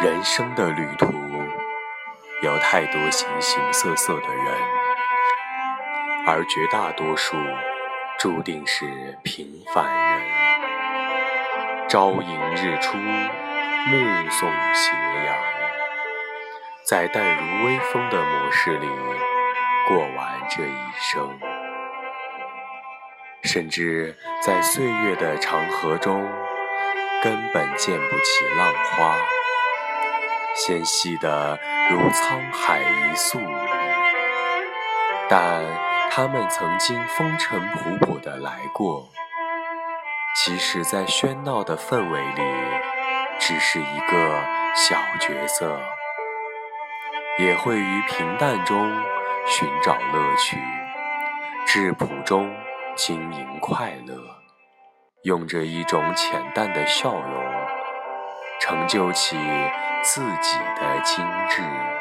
人生的旅途有太多形形色色的人，而绝大多数注定是平凡人。朝迎日出，目送斜阳，在淡如微风的模式里过完这一生，甚至在岁月的长河中，根本溅不起浪花。纤细的如沧海一粟，但他们曾经风尘仆仆的来过。即使在喧闹的氛围里，只是一个小角色，也会于平淡中寻找乐趣，质朴中经营快乐，用着一种浅淡的笑容，成就起。自己的精致。